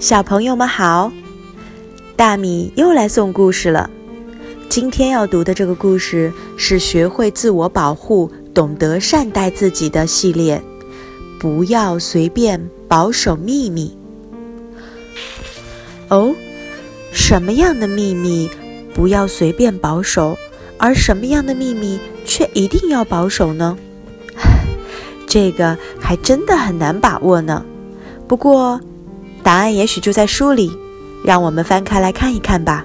小朋友们好，大米又来送故事了。今天要读的这个故事是《学会自我保护，懂得善待自己的》系列。不要随便保守秘密。哦，什么样的秘密不要随便保守，而什么样的秘密却一定要保守呢？这个还真的很难把握呢。不过。答案也许就在书里，让我们翻开来看一看吧。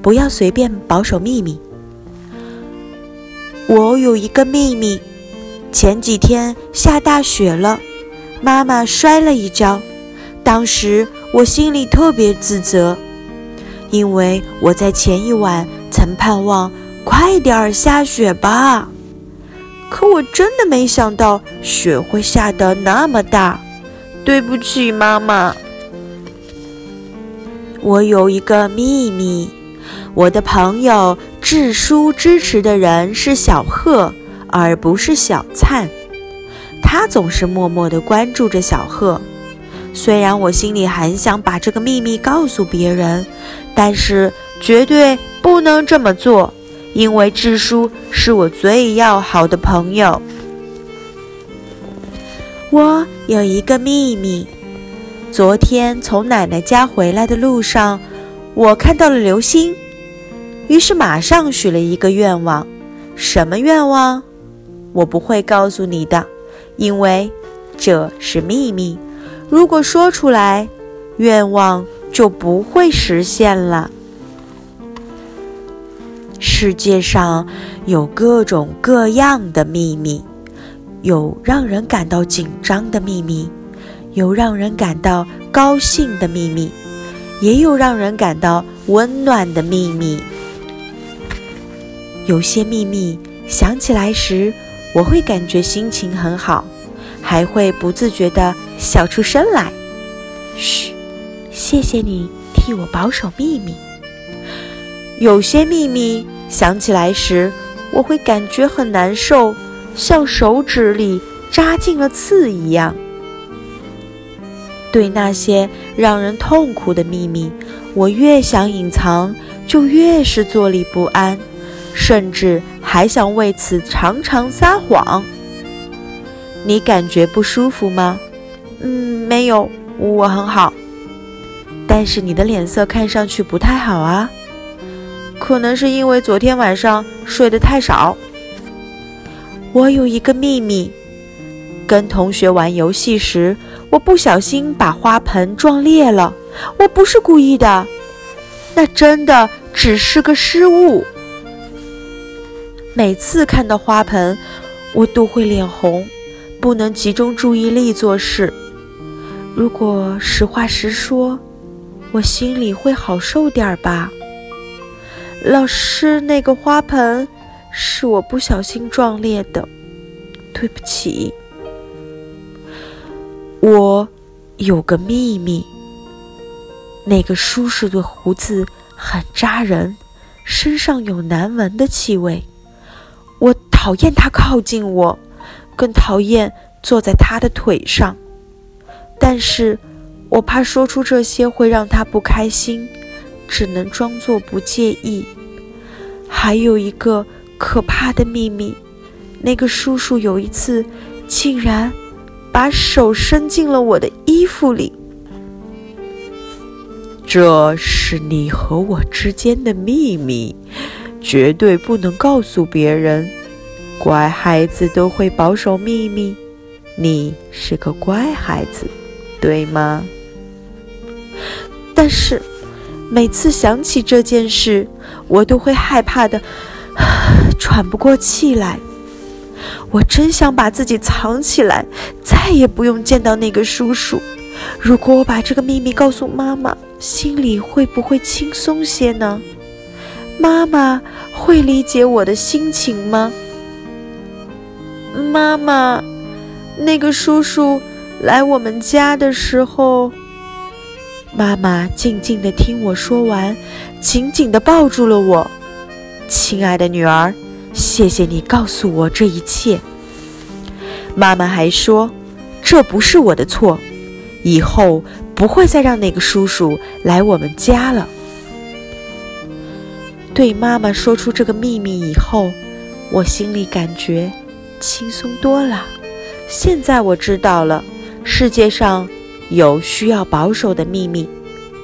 不要随便保守秘密。我有一个秘密，前几天下大雪了，妈妈摔了一跤，当时我心里特别自责，因为我在前一晚曾盼望快点儿下雪吧，可我真的没想到雪会下得那么大。对不起，妈妈。我有一个秘密，我的朋友智叔支持的人是小贺，而不是小灿。他总是默默地关注着小贺。虽然我心里很想把这个秘密告诉别人，但是绝对不能这么做，因为智叔是我最要好的朋友。我有一个秘密。昨天从奶奶家回来的路上，我看到了流星，于是马上许了一个愿望。什么愿望？我不会告诉你的，因为这是秘密。如果说出来，愿望就不会实现了。世界上有各种各样的秘密。有让人感到紧张的秘密，有让人感到高兴的秘密，也有让人感到温暖的秘密。有些秘密想起来时，我会感觉心情很好，还会不自觉地笑出声来。嘘，谢谢你替我保守秘密。有些秘密想起来时，我会感觉很难受。像手指里扎进了刺一样。对那些让人痛苦的秘密，我越想隐藏，就越是坐立不安，甚至还想为此常常撒谎。你感觉不舒服吗？嗯，没有，我很好。但是你的脸色看上去不太好啊，可能是因为昨天晚上睡得太少。我有一个秘密，跟同学玩游戏时，我不小心把花盆撞裂了。我不是故意的，那真的只是个失误。每次看到花盆，我都会脸红，不能集中注意力做事。如果实话实说，我心里会好受点儿吧。老师，那个花盆。是我不小心撞裂的，对不起。我有个秘密，那个叔叔的胡子很扎人，身上有难闻的气味。我讨厌他靠近我，更讨厌坐在他的腿上。但是我怕说出这些会让他不开心，只能装作不介意。还有一个。可怕的秘密，那个叔叔有一次竟然把手伸进了我的衣服里。这是你和我之间的秘密，绝对不能告诉别人。乖孩子都会保守秘密，你是个乖孩子，对吗？但是每次想起这件事，我都会害怕的。喘不过气来，我真想把自己藏起来，再也不用见到那个叔叔。如果我把这个秘密告诉妈妈，心里会不会轻松些呢？妈妈会理解我的心情吗？妈妈，那个叔叔来我们家的时候，妈妈静静地听我说完，紧紧地抱住了我，亲爱的女儿。谢谢你告诉我这一切。妈妈还说，这不是我的错，以后不会再让那个叔叔来我们家了。对妈妈说出这个秘密以后，我心里感觉轻松多了。现在我知道了，世界上有需要保守的秘密，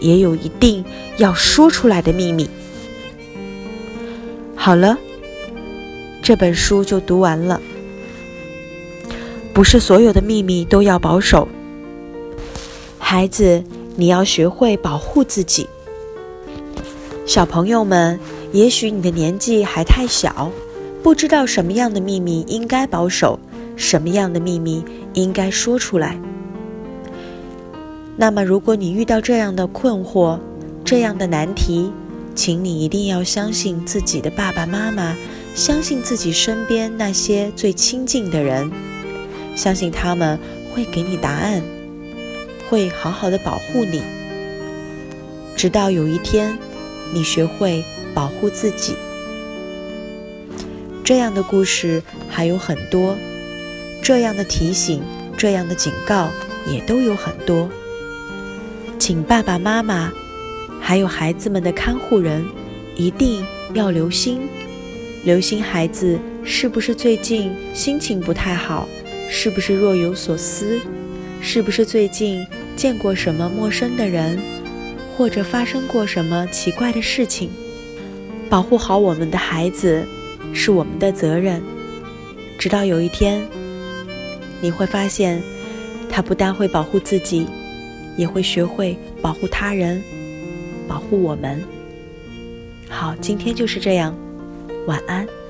也有一定要说出来的秘密。好了，这本书就读完了。不是所有的秘密都要保守，孩子，你要学会保护自己。小朋友们。也许你的年纪还太小，不知道什么样的秘密应该保守，什么样的秘密应该说出来。那么，如果你遇到这样的困惑、这样的难题，请你一定要相信自己的爸爸妈妈，相信自己身边那些最亲近的人，相信他们会给你答案，会好好的保护你，直到有一天，你学会。保护自己，这样的故事还有很多，这样的提醒、这样的警告也都有很多。请爸爸妈妈，还有孩子们的看护人，一定要留心，留心孩子是不是最近心情不太好，是不是若有所思，是不是最近见过什么陌生的人，或者发生过什么奇怪的事情。保护好我们的孩子是我们的责任，直到有一天，你会发现，他不但会保护自己，也会学会保护他人，保护我们。好，今天就是这样，晚安。